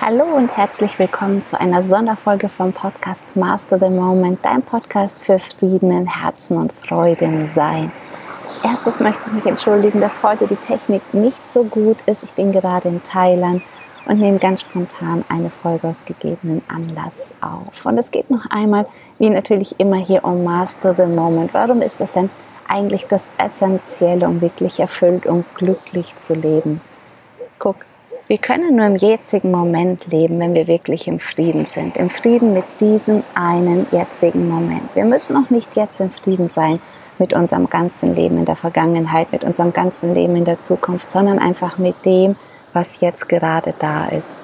Hallo und herzlich willkommen zu einer Sonderfolge vom Podcast Master the Moment, dein Podcast für Frieden im Herzen und Freude im Sein. Als erstes möchte ich mich entschuldigen, dass heute die Technik nicht so gut ist. Ich bin gerade in Thailand und nehme ganz spontan eine Folge aus gegebenen Anlass auf. Und es geht noch einmal, wie natürlich immer hier um Master the Moment. Warum ist das denn eigentlich das Essentielle, um wirklich erfüllt und glücklich zu leben? Guck, wir können nur im jetzigen Moment leben, wenn wir wirklich im Frieden sind. Im Frieden mit diesem einen jetzigen Moment. Wir müssen auch nicht jetzt im Frieden sein mit unserem ganzen Leben in der Vergangenheit, mit unserem ganzen Leben in der Zukunft, sondern einfach mit dem, was jetzt gerade da ist.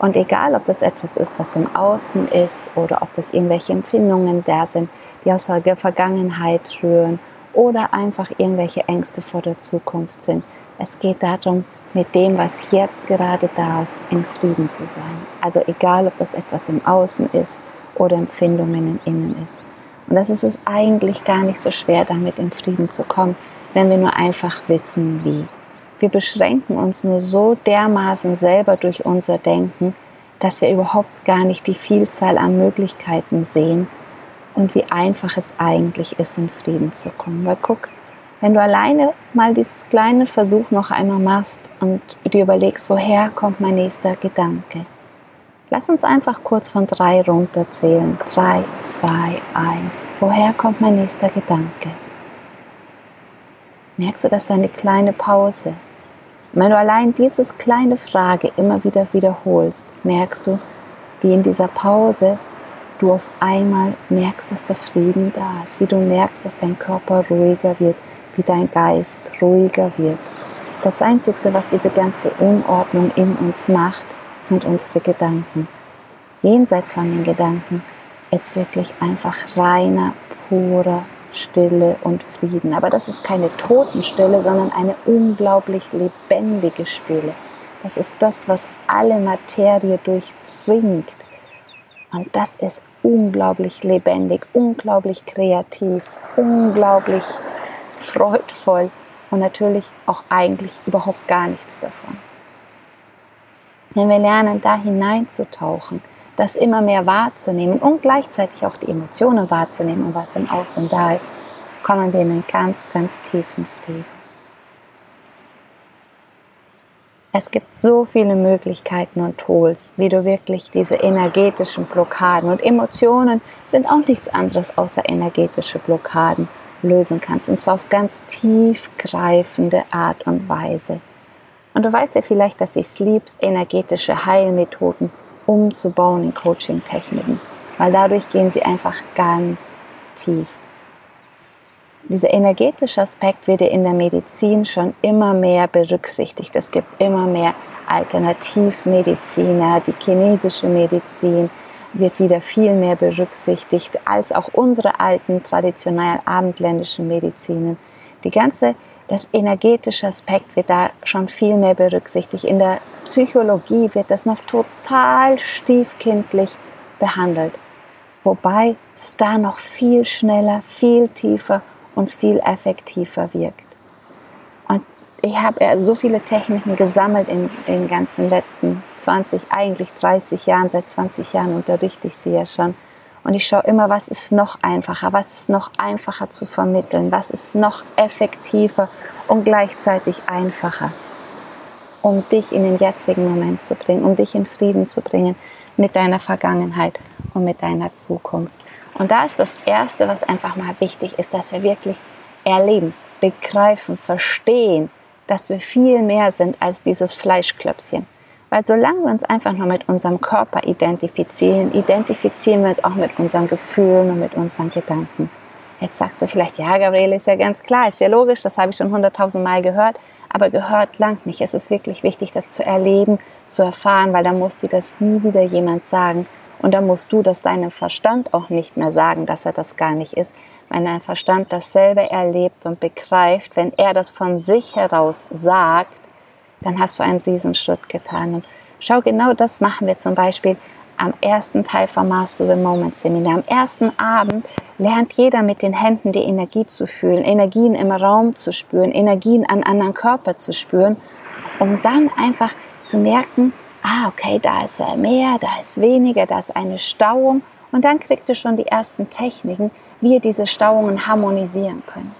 Und egal, ob das etwas ist, was im Außen ist oder ob das irgendwelche Empfindungen da sind, die aus der Vergangenheit rühren oder einfach irgendwelche Ängste vor der Zukunft sind. Es geht darum, mit dem, was jetzt gerade da ist, in Frieden zu sein. Also egal, ob das etwas im Außen ist oder Empfindungen im Innen ist. Und das ist es eigentlich gar nicht so schwer, damit in Frieden zu kommen, wenn wir nur einfach wissen, wie. Wir beschränken uns nur so dermaßen selber durch unser Denken, dass wir überhaupt gar nicht die Vielzahl an Möglichkeiten sehen und wie einfach es eigentlich ist, in Frieden zu kommen. Weil guck, wenn du alleine mal dieses kleine Versuch noch einmal machst und dir überlegst, woher kommt mein nächster Gedanke. Lass uns einfach kurz von drei runterzählen. Drei, zwei, eins. Woher kommt mein nächster Gedanke? Merkst du, das ist eine kleine Pause? Wenn du allein dieses kleine Frage immer wieder wiederholst, merkst du, wie in dieser Pause du auf einmal merkst, dass der Frieden da ist, wie du merkst, dass dein Körper ruhiger wird, wie dein Geist ruhiger wird. Das Einzige, was diese ganze Unordnung in uns macht, sind unsere Gedanken. Jenseits von den Gedanken ist wirklich einfach reiner, purer Stille und Frieden. Aber das ist keine Totenstille, sondern eine unglaublich lebendige Stille. Das ist das, was alle Materie durchdringt. Und das ist unglaublich lebendig, unglaublich kreativ, unglaublich freudvoll und natürlich auch eigentlich überhaupt gar nichts davon. Wenn wir lernen, da hineinzutauchen, das immer mehr wahrzunehmen und gleichzeitig auch die Emotionen wahrzunehmen und was im Außen da ist, kommen wir in einen ganz, ganz tiefen Frieden. Es gibt so viele Möglichkeiten und Tools, wie du wirklich diese energetischen Blockaden und Emotionen sind auch nichts anderes außer energetische Blockaden lösen kannst. Und zwar auf ganz tiefgreifende Art und Weise. Und du weißt ja vielleicht, dass ich es liebst, energetische Heilmethoden umzubauen in Coaching-Techniken. Weil dadurch gehen sie einfach ganz tief. Dieser energetische Aspekt wird in der Medizin schon immer mehr berücksichtigt. Es gibt immer mehr Alternativmediziner, die chinesische Medizin, wird wieder viel mehr berücksichtigt als auch unsere alten traditionell abendländischen Medizinen. Die ganze, das energetische Aspekt wird da schon viel mehr berücksichtigt. In der Psychologie wird das noch total stiefkindlich behandelt. Wobei es da noch viel schneller, viel tiefer und viel effektiver wirkt ich habe so viele Techniken gesammelt in den ganzen letzten 20, eigentlich 30 Jahren. Seit 20 Jahren unterrichte ich sie ja schon. Und ich schaue immer, was ist noch einfacher, was ist noch einfacher zu vermitteln, was ist noch effektiver und gleichzeitig einfacher, um dich in den jetzigen Moment zu bringen, um dich in Frieden zu bringen mit deiner Vergangenheit und mit deiner Zukunft. Und da ist das Erste, was einfach mal wichtig ist, dass wir wirklich erleben, begreifen, verstehen, dass wir viel mehr sind als dieses Fleischklöpschen. Weil solange wir uns einfach nur mit unserem Körper identifizieren, identifizieren wir uns auch mit unseren Gefühlen und mit unseren Gedanken. Jetzt sagst du vielleicht, ja, Gabriele, ist ja ganz klar, ist ja logisch, das habe ich schon hunderttausend Mal gehört, aber gehört lang nicht. Es ist wirklich wichtig, das zu erleben, zu erfahren, weil dann muss dir das nie wieder jemand sagen. Und dann musst du das deinem Verstand auch nicht mehr sagen, dass er das gar nicht ist, wenn dein Verstand dasselbe erlebt und begreift, wenn er das von sich heraus sagt, dann hast du einen Riesenschritt getan. Und schau, genau das machen wir zum Beispiel am ersten Teil vom Master the Moment Seminar. Am ersten Abend lernt jeder mit den Händen die Energie zu fühlen, Energien im Raum zu spüren, Energien an anderen Körper zu spüren, um dann einfach zu merken, ah, okay, da ist mehr, da ist weniger, da ist eine Stauung. Und dann kriegt ihr schon die ersten Techniken, wie ihr diese Stauungen harmonisieren könnt.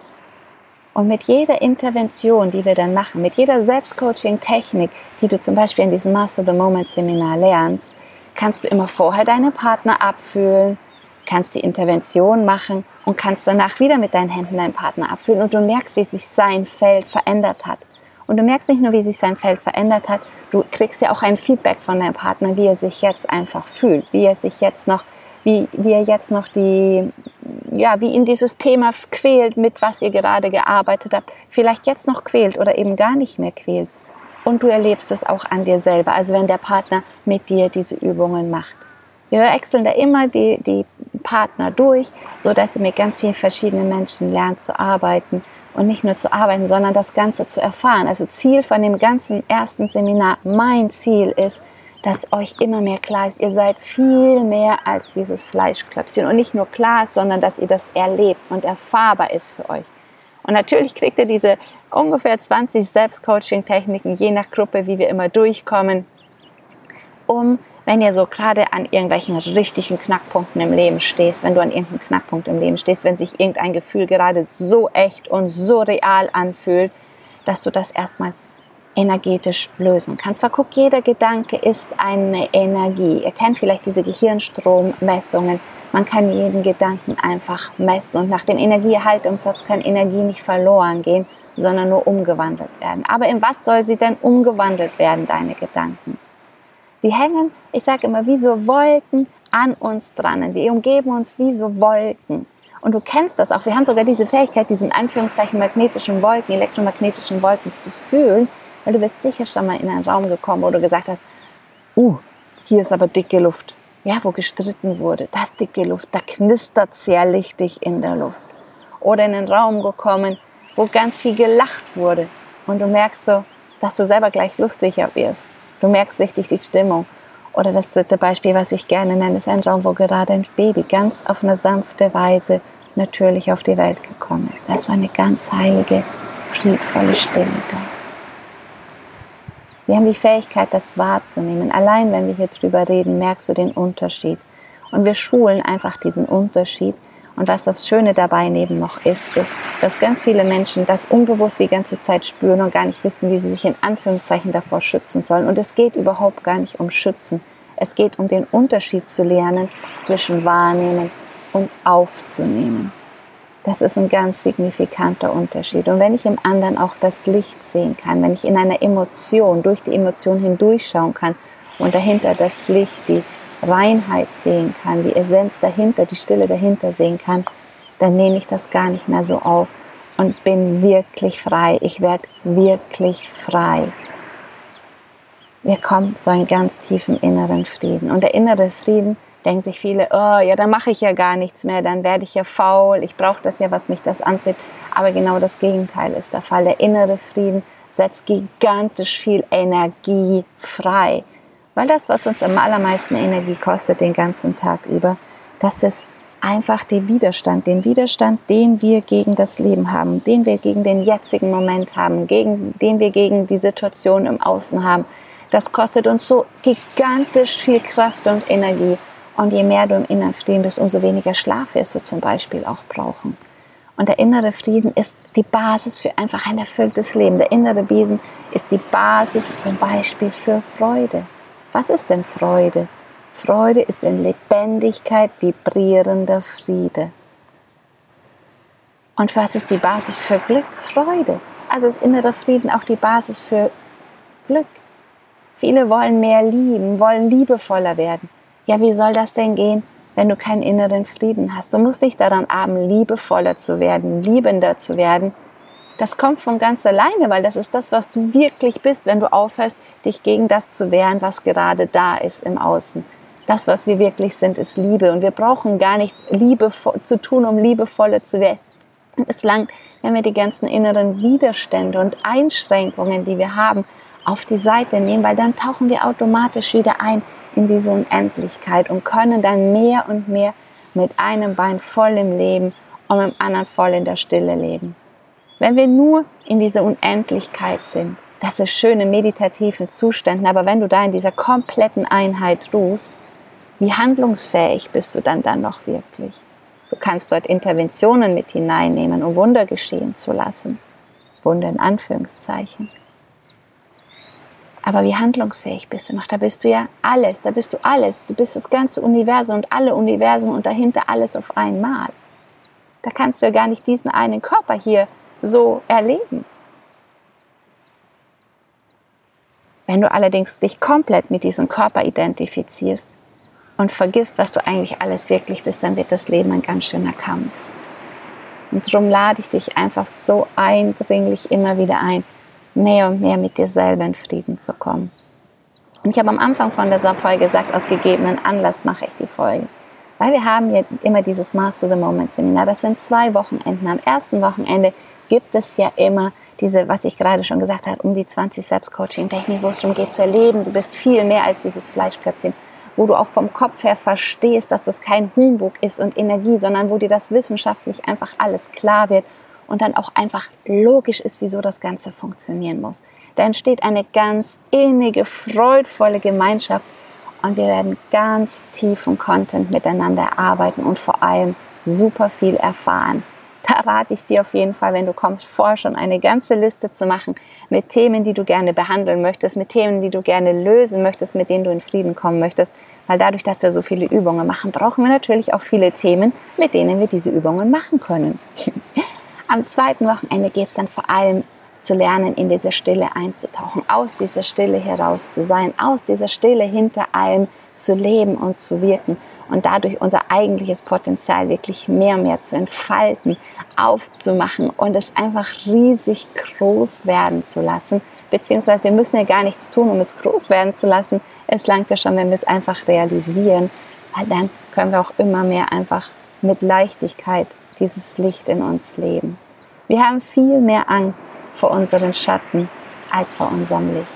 Und mit jeder Intervention, die wir dann machen, mit jeder Selbstcoaching-Technik, die du zum Beispiel in diesem Master the Moment Seminar lernst, kannst du immer vorher deinen Partner abfühlen, kannst die Intervention machen und kannst danach wieder mit deinen Händen deinen Partner abfühlen und du merkst, wie sich sein Feld verändert hat. Und du merkst nicht nur, wie sich sein Feld verändert hat, du kriegst ja auch ein Feedback von deinem Partner, wie er sich jetzt einfach fühlt, wie er sich jetzt noch, wie, er jetzt noch die, ja, wie ihn dieses Thema quält, mit was ihr gerade gearbeitet habt, vielleicht jetzt noch quält oder eben gar nicht mehr quält. Und du erlebst es auch an dir selber, also wenn der Partner mit dir diese Übungen macht. Wir wechseln da immer die, die Partner durch, so dass ihr mit ganz vielen verschiedenen Menschen lernt zu arbeiten und nicht nur zu arbeiten, sondern das Ganze zu erfahren. Also Ziel von dem ganzen ersten Seminar, mein Ziel ist, dass euch immer mehr klar ist, ihr seid viel mehr als dieses Fleischklöpfchen und nicht nur klar ist, sondern dass ihr das erlebt und erfahrbar ist für euch. Und natürlich kriegt ihr diese ungefähr 20 Selbstcoaching-Techniken, je nach Gruppe, wie wir immer durchkommen, um wenn ihr so gerade an irgendwelchen richtigen Knackpunkten im Leben stehst, wenn du an irgendeinem Knackpunkt im Leben stehst, wenn sich irgendein Gefühl gerade so echt und so real anfühlt, dass du das erstmal energetisch lösen kannst. Weil guck, jeder Gedanke ist eine Energie. Ihr kennt vielleicht diese Gehirnstrommessungen. Man kann jeden Gedanken einfach messen und nach dem Energieerhaltungssatz kann Energie nicht verloren gehen, sondern nur umgewandelt werden. Aber in was soll sie denn umgewandelt werden, deine Gedanken? Die hängen, ich sage immer, wie so Wolken an uns dran. Die umgeben uns wie so Wolken. Und du kennst das auch. Wir haben sogar diese Fähigkeit, diesen Anführungszeichen magnetischen Wolken, elektromagnetischen Wolken zu fühlen, weil du bist sicher schon mal in einen Raum gekommen, wo du gesagt hast, uh, hier ist aber dicke Luft. Ja, wo gestritten wurde. Das dicke Luft, da knistert sehr lichtig in der Luft. Oder in einen Raum gekommen, wo ganz viel gelacht wurde. Und du merkst so, dass du selber gleich lustiger wirst. Du merkst richtig die Stimmung. Oder das dritte Beispiel, was ich gerne nenne, ist ein Raum, wo gerade ein Baby ganz auf eine sanfte Weise natürlich auf die Welt gekommen ist. Da ist so eine ganz heilige, friedvolle Stille da. Wir haben die Fähigkeit, das wahrzunehmen. Allein wenn wir hier drüber reden, merkst du den Unterschied. Und wir schulen einfach diesen Unterschied und was das Schöne dabei neben noch ist, ist, dass ganz viele Menschen das unbewusst die ganze Zeit spüren und gar nicht wissen, wie sie sich in Anführungszeichen davor schützen sollen. Und es geht überhaupt gar nicht um Schützen. Es geht um den Unterschied zu lernen zwischen wahrnehmen und aufzunehmen. Das ist ein ganz signifikanter Unterschied. Und wenn ich im anderen auch das Licht sehen kann, wenn ich in einer Emotion durch die Emotion hindurchschauen kann und dahinter das Licht, die Reinheit sehen kann, die Essenz dahinter, die Stille dahinter sehen kann, dann nehme ich das gar nicht mehr so auf und bin wirklich frei. Ich werde wirklich frei. Wir kommen zu einem ganz tiefen inneren Frieden. Und der innere Frieden denken sich viele, oh ja, dann mache ich ja gar nichts mehr, dann werde ich ja faul, ich brauche das ja, was mich das anzieht. Aber genau das Gegenteil ist der Fall. Der innere Frieden setzt gigantisch viel Energie frei. Weil das, was uns am allermeisten Energie kostet den ganzen Tag über, das ist einfach der Widerstand, den Widerstand, den wir gegen das Leben haben, den wir gegen den jetzigen Moment haben, gegen, den wir gegen die Situation im Außen haben. Das kostet uns so gigantisch viel Kraft und Energie. Und je mehr du im Inneren stehen bist, umso weniger Schlaf wirst du zum Beispiel auch brauchen. Und der innere Frieden ist die Basis für einfach ein erfülltes Leben. Der innere Frieden ist die Basis zum Beispiel für Freude. Was ist denn Freude? Freude ist in Lebendigkeit vibrierender Friede. Und was ist die Basis für Glück? Freude. Also ist innerer Frieden auch die Basis für Glück. Viele wollen mehr lieben, wollen liebevoller werden. Ja, wie soll das denn gehen, wenn du keinen inneren Frieden hast? Du musst nicht daran arbeiten, liebevoller zu werden, liebender zu werden, das kommt von ganz alleine, weil das ist das, was du wirklich bist, wenn du aufhörst, dich gegen das zu wehren, was gerade da ist im Außen. Das, was wir wirklich sind, ist Liebe. Und wir brauchen gar nicht Liebe zu tun, um liebevoller zu werden. Es langt, wenn wir die ganzen inneren Widerstände und Einschränkungen, die wir haben, auf die Seite nehmen, weil dann tauchen wir automatisch wieder ein in diese Unendlichkeit und können dann mehr und mehr mit einem Bein voll im Leben und mit dem anderen voll in der Stille leben. Wenn wir nur in dieser Unendlichkeit sind, das ist schön in meditativen Zuständen, aber wenn du da in dieser kompletten Einheit ruhst, wie handlungsfähig bist du dann dann noch wirklich? Du kannst dort Interventionen mit hineinnehmen, um Wunder geschehen zu lassen. Wunder in Anführungszeichen. Aber wie handlungsfähig bist du noch? Da bist du ja alles, da bist du alles. Du bist das ganze Universum und alle Universen und dahinter alles auf einmal. Da kannst du ja gar nicht diesen einen Körper hier so erleben. Wenn du allerdings dich komplett mit diesem Körper identifizierst und vergisst, was du eigentlich alles wirklich bist, dann wird das Leben ein ganz schöner Kampf. Und darum lade ich dich einfach so eindringlich immer wieder ein, mehr und mehr mit dir selber in Frieden zu kommen. Und ich habe am Anfang von dieser Folge gesagt, aus gegebenen Anlass mache ich die Folge. Weil wir haben ja immer dieses Master the Moment Seminar. Das sind zwei Wochenenden. Am ersten Wochenende gibt es ja immer diese, was ich gerade schon gesagt habe, um die 20 Selbstcoaching-Techniken, wo es darum geht zu erleben. Du bist viel mehr als dieses Fleischklöpfchen, wo du auch vom Kopf her verstehst, dass das kein Humbug ist und Energie, sondern wo dir das wissenschaftlich einfach alles klar wird und dann auch einfach logisch ist, wieso das Ganze funktionieren muss. Da entsteht eine ganz innige, freudvolle Gemeinschaft und wir werden ganz tiefen Content miteinander arbeiten und vor allem super viel erfahren. Da rate ich dir auf jeden Fall, wenn du kommst, vor schon eine ganze Liste zu machen mit Themen, die du gerne behandeln möchtest, mit Themen, die du gerne lösen möchtest, mit denen du in Frieden kommen möchtest. Weil dadurch, dass wir so viele Übungen machen, brauchen wir natürlich auch viele Themen, mit denen wir diese Übungen machen können. Am zweiten Wochenende geht es dann vor allem zu lernen, in diese Stille einzutauchen, aus dieser Stille heraus zu sein, aus dieser Stille hinter allem zu leben und zu wirken und dadurch unser eigentliches Potenzial wirklich mehr und mehr zu entfalten, aufzumachen und es einfach riesig groß werden zu lassen. Beziehungsweise wir müssen ja gar nichts tun, um es groß werden zu lassen. Es langt ja schon, wenn wir es einfach realisieren, weil dann können wir auch immer mehr einfach mit Leichtigkeit dieses Licht in uns leben. Wir haben viel mehr Angst vor unseren Schatten als vor unserem Licht.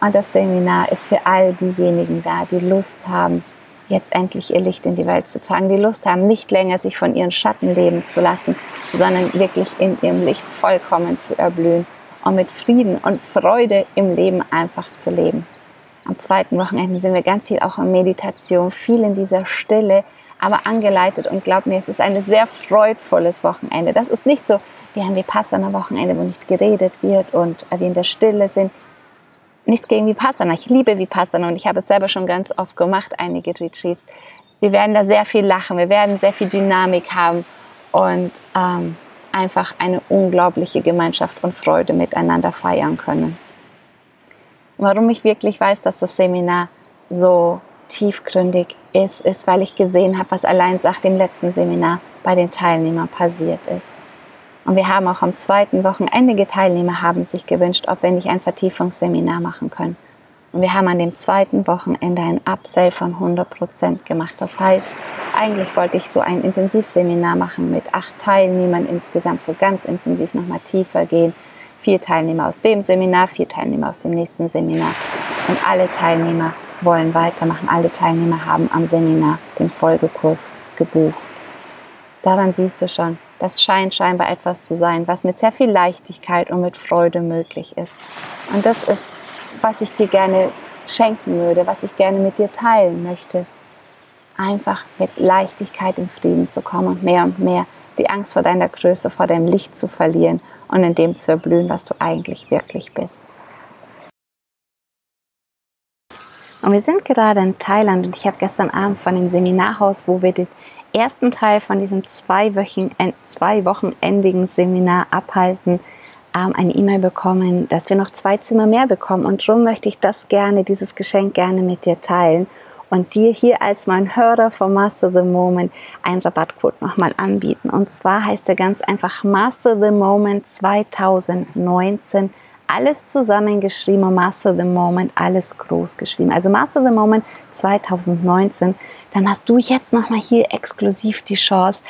Und das Seminar ist für all diejenigen da, die Lust haben, jetzt endlich ihr Licht in die Welt zu tragen, die Lust haben, nicht länger sich von ihren Schatten leben zu lassen, sondern wirklich in ihrem Licht vollkommen zu erblühen und mit Frieden und Freude im Leben einfach zu leben. Am zweiten Wochenende sind wir ganz viel auch in Meditation, viel in dieser Stille, aber angeleitet und glaub mir, es ist ein sehr freudvolles Wochenende. Das ist nicht so wie ein Vipassana-Wochenende, wo nicht geredet wird und wir in der Stille sind nichts gegen Vipassana. Ich liebe Vipassana und ich habe es selber schon ganz oft gemacht, einige Retreats. Wir werden da sehr viel lachen, wir werden sehr viel Dynamik haben und ähm, einfach eine unglaubliche Gemeinschaft und Freude miteinander feiern können. Warum ich wirklich weiß, dass das Seminar so tiefgründig ist, ist, weil ich gesehen habe, was allein nach dem letzten Seminar bei den Teilnehmern passiert ist. Und wir haben auch am zweiten Wochenende Teilnehmer haben sich gewünscht, ob wir nicht ein Vertiefungsseminar machen können. Und wir haben an dem zweiten Wochenende ein Upsell von 100% gemacht. Das heißt, eigentlich wollte ich so ein Intensivseminar machen mit acht Teilnehmern insgesamt, so ganz intensiv nochmal tiefer gehen. Vier Teilnehmer aus dem Seminar, vier Teilnehmer aus dem nächsten Seminar. Und alle Teilnehmer wollen weitermachen. Alle Teilnehmer haben am Seminar den Folgekurs gebucht. Daran siehst du schon, das scheint scheinbar etwas zu sein, was mit sehr viel Leichtigkeit und mit Freude möglich ist. Und das ist, was ich dir gerne schenken würde, was ich gerne mit dir teilen möchte. Einfach mit Leichtigkeit in Frieden zu kommen und mehr und mehr die Angst vor deiner Größe, vor deinem Licht zu verlieren und in dem zu erblühen, was du eigentlich wirklich bist. Und wir sind gerade in Thailand und ich habe gestern Abend von dem Seminarhaus, wo wir den ersten Teil von diesem zwei, Wochen, zwei wochenendigen Seminar abhalten, ähm, eine E-Mail bekommen, dass wir noch zwei Zimmer mehr bekommen. Und darum möchte ich das gerne, dieses Geschenk gerne mit dir teilen und dir hier als mein Hörer vom Master the Moment einen Rabattcode nochmal anbieten. Und zwar heißt er ganz einfach Master the Moment 2019 alles zusammengeschrieben, Master the Moment, alles groß geschrieben. Also Master the Moment 2019 dann hast du jetzt nochmal hier exklusiv die Chance,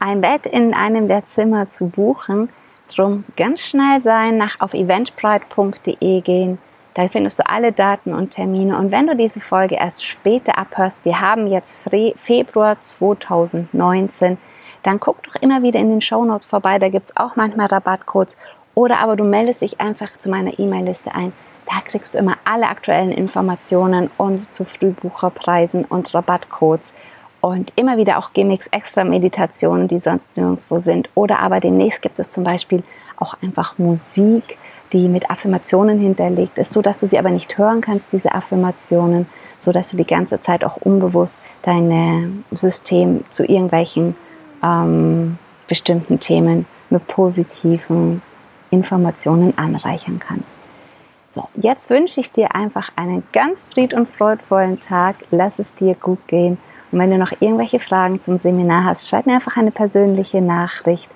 ein Bett in einem der Zimmer zu buchen. Drum ganz schnell sein, nach auf eventbrite.de gehen. Da findest du alle Daten und Termine. Und wenn du diese Folge erst später abhörst, wir haben jetzt Februar 2019, dann guck doch immer wieder in den Show Notes vorbei. Da gibt es auch manchmal Rabattcodes Oder aber du meldest dich einfach zu meiner E-Mail-Liste ein. Da kriegst du immer alle aktuellen Informationen und zu Frühbucherpreisen und Rabattcodes und immer wieder auch Gimmicks, extra Meditationen, die sonst nirgendwo sind. Oder aber demnächst gibt es zum Beispiel auch einfach Musik, die mit Affirmationen hinterlegt ist, so dass du sie aber nicht hören kannst, diese Affirmationen, so dass du die ganze Zeit auch unbewusst dein System zu irgendwelchen ähm, bestimmten Themen mit positiven Informationen anreichern kannst. So, jetzt wünsche ich dir einfach einen ganz fried- und freudvollen Tag. Lass es dir gut gehen. Und wenn du noch irgendwelche Fragen zum Seminar hast, schreib mir einfach eine persönliche Nachricht.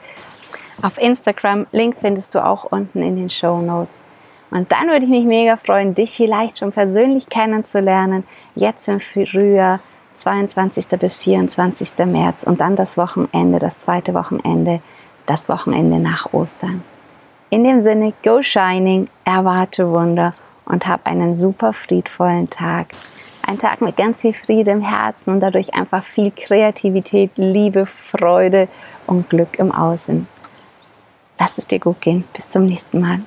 Auf Instagram, Link findest du auch unten in den Show Notes. Und dann würde ich mich mega freuen, dich vielleicht schon persönlich kennenzulernen. Jetzt im Frühjahr, 22. bis 24. März und dann das Wochenende, das zweite Wochenende, das Wochenende nach Ostern. In dem Sinne, go shining, erwarte Wunder und hab einen super friedvollen Tag. Ein Tag mit ganz viel Friede im Herzen und dadurch einfach viel Kreativität, Liebe, Freude und Glück im Außen. Lass es dir gut gehen. Bis zum nächsten Mal.